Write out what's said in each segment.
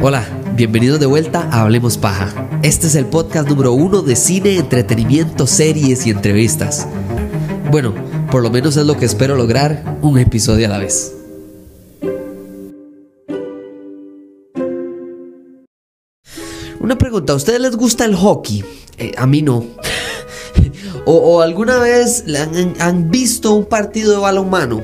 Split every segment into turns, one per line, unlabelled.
Hola, bienvenidos de vuelta a Hablemos Paja. Este es el podcast número uno de cine, entretenimiento, series y entrevistas. Bueno, por lo menos es lo que espero lograr, un episodio a la vez. Una pregunta, ¿a ustedes les gusta el hockey? Eh, a mí no. o, alguna vez han, han visto un partido de balonmano?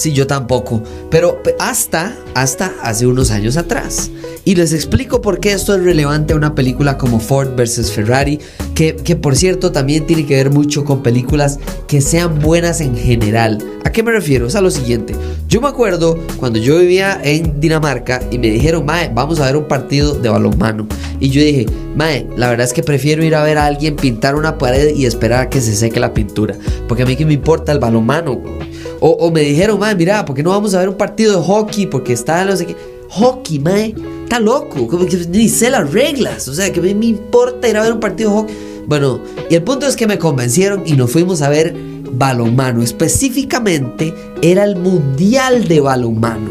Sí, yo tampoco. Pero hasta, hasta hace unos años atrás. Y les explico por qué esto es relevante a una película como Ford vs. Ferrari, que, que, por cierto también tiene que ver mucho con películas que sean buenas en general. ¿A qué me refiero? Es a lo siguiente. Yo me acuerdo cuando yo vivía en Dinamarca y me dijeron, Mae, vamos a ver un partido de balonmano. Y yo dije, Mae, la verdad es que prefiero ir a ver a alguien pintar una pared y esperar a que se seque la pintura. Porque a mí que me importa el balonmano. O, me dijeron, Mae, mira, ¿por qué no vamos a ver un partido de hockey? Porque está no sé qué. Hockey, Mae está loco, como que ni sé las reglas, o sea, que me, me importa ir a ver un partido de hockey. Bueno, y el punto es que me convencieron y nos fuimos a ver balonmano, específicamente era el Mundial de Balonmano.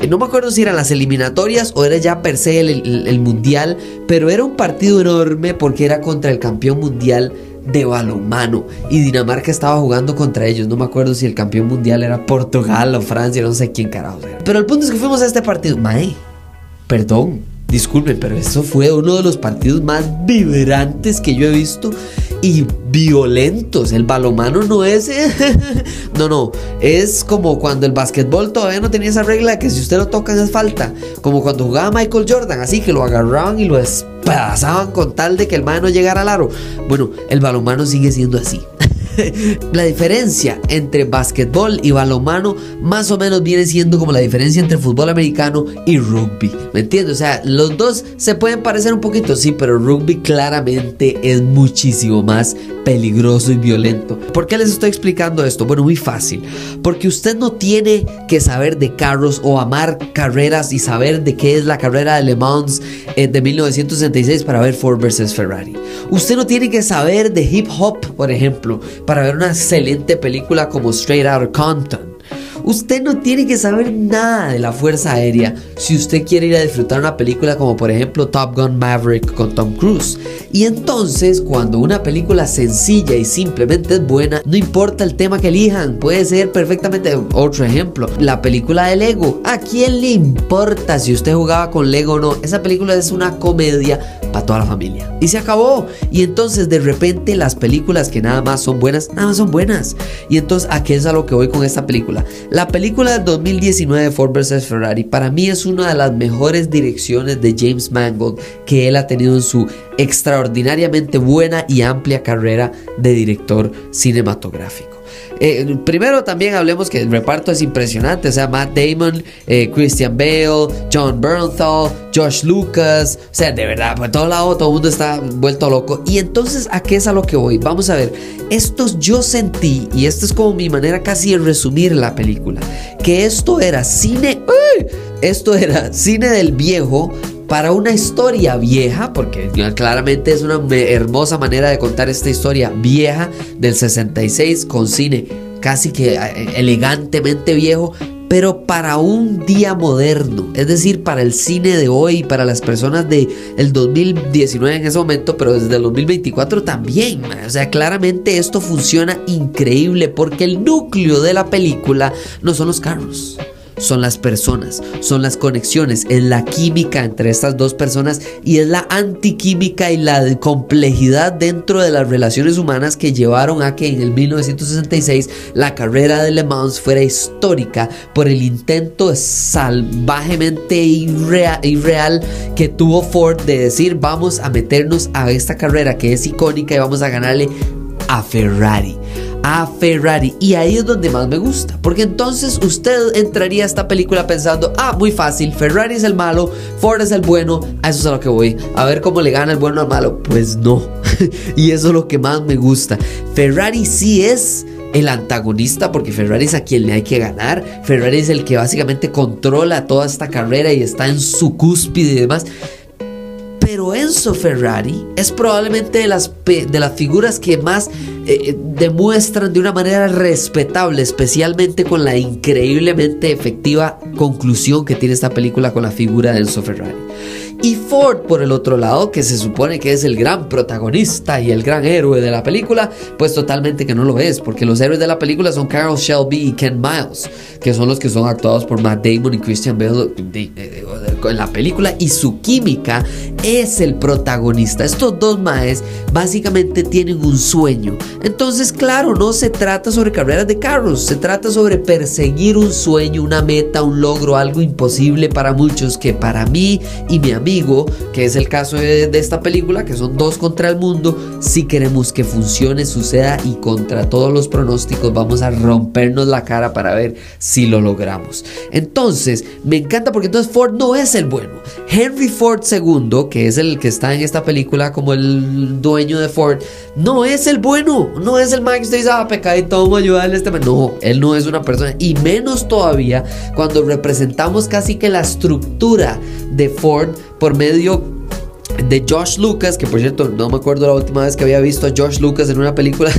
Eh, No me acuerdo si eran las eliminatorias o era ya per se el mundial, pero era un partido enorme porque era contra el campeón mundial de balonmano y Dinamarca estaba jugando contra ellos. No me acuerdo si el campeón mundial era Portugal o Francia, no sé quién carajo era. Pero el punto es que fuimos a este partido. Mae, Perdón, disculpen, pero eso fue uno de los partidos más vibrantes que yo he visto y violentos. El balomano no es. no, no. Es como cuando el básquetbol todavía no tenía esa regla de que si usted lo toca es falta. Como cuando jugaba Michael Jordan, así que lo agarraban y lo despedazaban con tal de que el man no llegara al aro. Bueno, el balomano sigue siendo así. la diferencia entre básquetbol y balonmano más o menos viene siendo como la diferencia entre fútbol americano y rugby. ¿Me entiendes? O sea, los dos se pueden parecer un poquito, sí, pero rugby claramente es muchísimo más peligroso y violento. ¿Por qué les estoy explicando esto? Bueno, muy fácil. Porque usted no tiene que saber de carros o amar carreras y saber de qué es la carrera de Le Mans eh, de 1966 para ver Ford vs Ferrari. Usted no tiene que saber de hip hop, por ejemplo, para ver una excelente película como Straight Outta Compton. Usted no tiene que saber nada de la Fuerza Aérea si usted quiere ir a disfrutar una película como por ejemplo Top Gun Maverick con Tom Cruise. Y entonces cuando una película sencilla y simplemente es buena, no importa el tema que elijan, puede ser perfectamente otro ejemplo. La película de Lego, ¿a quién le importa si usted jugaba con Lego o no? Esa película es una comedia para toda la familia. Y se acabó. Y entonces de repente las películas que nada más son buenas, nada más son buenas. Y entonces a qué es a lo que voy con esta película. La película del 2019 Ford vs Ferrari para mí es una de las mejores direcciones de James Mangold que él ha tenido en su extraordinariamente buena y amplia carrera de director cinematográfico. Eh, primero también hablemos que el reparto es impresionante, o sea, Matt Damon, eh, Christian Bale, John Bernthal, Josh Lucas, o sea, de verdad, por todo lado todo el mundo está vuelto loco. Y entonces, ¿a qué es a lo que voy? Vamos a ver, estos yo sentí, y esto es como mi manera casi de resumir la película, que esto era cine, esto era cine del viejo, para una historia vieja, porque claramente es una hermosa manera de contar esta historia vieja del 66 con cine casi que elegantemente viejo, pero para un día moderno, es decir, para el cine de hoy, para las personas del el 2019 en ese momento, pero desde el 2024 también. O sea, claramente esto funciona increíble porque el núcleo de la película no son los carros son las personas, son las conexiones, es la química entre estas dos personas y es la antiquímica y la complejidad dentro de las relaciones humanas que llevaron a que en el 1966 la carrera de Le Mans fuera histórica por el intento salvajemente irreal, que tuvo Ford de decir vamos a meternos a esta carrera que es icónica y vamos a ganarle a Ferrari a Ferrari. Y ahí es donde más me gusta. Porque entonces usted entraría a esta película pensando, ah, muy fácil, Ferrari es el malo, Ford es el bueno, a eso es a lo que voy. A ver cómo le gana el bueno al malo. Pues no. y eso es lo que más me gusta. Ferrari sí es el antagonista porque Ferrari es a quien le hay que ganar. Ferrari es el que básicamente controla toda esta carrera y está en su cúspide y demás. Pero Enzo Ferrari es probablemente de las, de las figuras que más eh, demuestran de una manera respetable, especialmente con la increíblemente efectiva conclusión que tiene esta película con la figura de Enzo Ferrari. Y Ford, por el otro lado, que se supone que es el gran protagonista y el gran héroe de la película, pues totalmente que no lo es, porque los héroes de la película son Carol Shelby y Ken Miles, que son los que son actuados por Matt Damon y Christian Bale en la película, y su química es el protagonista. Estos dos maes básicamente tienen un sueño. Entonces, claro, no se trata sobre carreras de carros, se trata sobre perseguir un sueño, una meta, un logro, algo imposible para muchos, que para mí y mi amigo que es el caso de, esta película, que son dos contra el mundo, si queremos que funcione, suceda y contra todos los pronósticos vamos a rompernos la cara para ver si lo logramos. Entonces, me encanta porque entonces Ford no es el bueno. Henry Ford II, que es el que está en esta película como el dueño de Ford, no es el bueno, no es el Max que usted dice, ah, pecadito, vamos a ayudarle a este No, él no es una persona, y menos todavía cuando representamos casi que la estructura de Ford por medio de Josh Lucas, que por cierto no me acuerdo la última vez que había visto a Josh Lucas en una película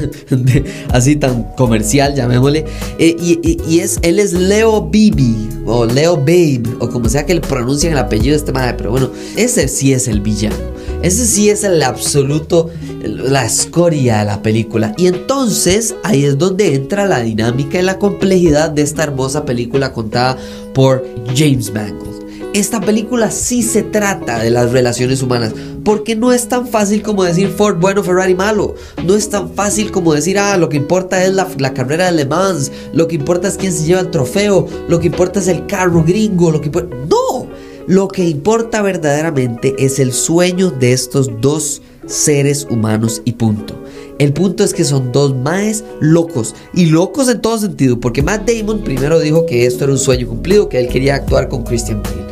así tan comercial, llamémosle, eh, y, es, él es Leo Bibi, o Leo Babe, o como sea que le pronuncien el apellido de este madre, pero bueno, ese sí es el villano, ese sí es el absoluto, la escoria de la película, y entonces ahí es donde entra la dinámica y la complejidad de esta hermosa película contada por James Mangold esta película sí se trata de las relaciones humanas, porque no es tan fácil como decir Ford bueno, Ferrari malo, no es tan fácil como decir, ah, lo que importa es la, carrera de Le Mans, lo que importa es quién se lleva el trofeo, lo que importa es el carro gringo, lo que. No, lo que importa verdaderamente es el sueño de estos dos seres humanos y punto. El punto es que son dos maes locos y locos en todo sentido, porque Matt Damon primero dijo que esto era un sueño cumplido, que él quería actuar con Christian Bale.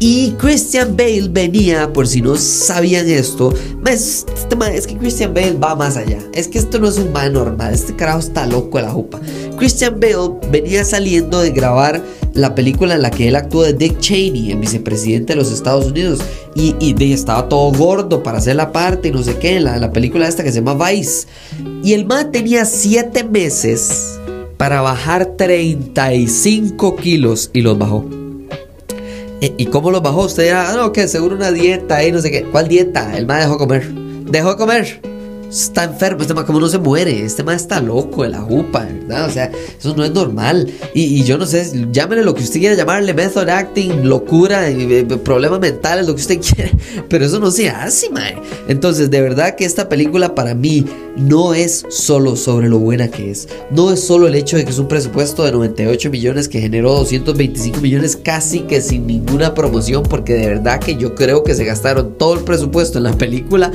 Y Christian Bale venía, por si no sabían esto, es, es que Christian Bale va más allá. Es que esto no es un man normal, este carajo está loco de la jupa. Christian Bale venía saliendo de grabar la película en la que él actuó de Dick Cheney, el vicepresidente de los Estados Unidos. Y, y estaba todo gordo para hacer la parte y no sé qué, la, la película esta que se llama Vice. Y el man tenía 7 meses para bajar 35 kilos y los bajó. ¿Y cómo lo bajó? Usted dirá, ah, no, que seguro una dieta y no sé qué. ¿Cuál dieta? El más dejó comer. Dejó de comer está enfermo, este man como no se muere, este man está loco de la jupa, ¿verdad? O sea, eso no es normal. Y, yo no sé, llámele lo que usted quiera llamarle, method acting, locura, problemas mentales, lo que usted quiera, pero eso no se hace, man. Entonces, de verdad que esta película para mí no es solo sobre lo buena que es, no es solo el hecho de que es un presupuesto de 98 millones que generó 225 millones casi que sin ninguna promoción, porque de verdad que yo creo que se gastaron todo el presupuesto en la película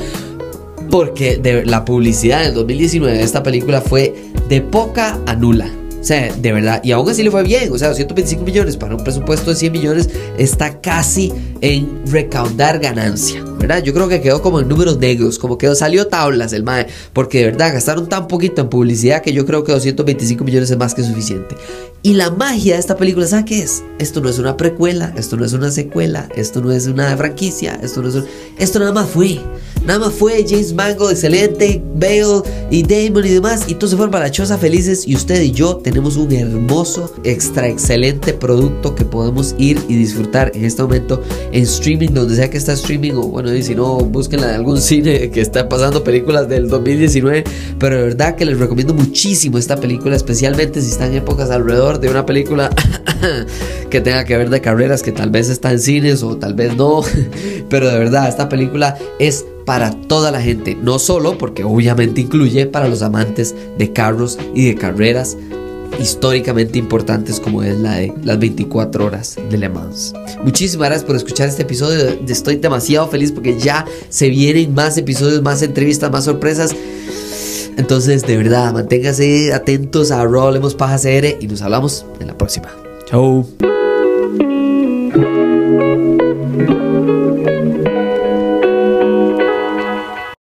porque la publicidad del 2019 de esta película fue de poca a nula. O sea, de verdad, y aún así le fue bien, o sea, 225 millones para un presupuesto de 100 millones está casi en recaudar ganancia, ¿verdad? Yo creo que quedó como en números negros, como que salió tablas el MAE, porque de verdad gastaron tan poquito en publicidad que yo creo que 225 millones es más que suficiente. Y la magia de esta película, ¿sabes qué es? Esto no es una precuela, esto no es una secuela, esto no es una franquicia, esto no es Esto nada más fue. Nada más fue James Mango, excelente, Bale y Damon y demás. Y todos se fueron para la felices. Y usted y yo tenemos un hermoso, extra excelente producto que podemos ir y disfrutar en este momento en streaming, donde sea que está streaming. O bueno, y si no, búsquenla en algún cine que está pasando películas del 2019. Pero de verdad que les recomiendo muchísimo esta película, especialmente si están en épocas alrededor de una película que tenga que ver de carreras que tal vez está en cines o tal vez no. Pero de verdad, esta película es para toda la gente, no solo porque obviamente incluye para los amantes de carros y de carreras históricamente importantes como es la de las 24 horas de Le Mans. Muchísimas gracias por escuchar este episodio. Estoy demasiado feliz porque ya se vienen más episodios, más entrevistas, más sorpresas. Entonces, de verdad, manténgase atentos a Rolemos Paja CR y nos hablamos en la próxima. Chao.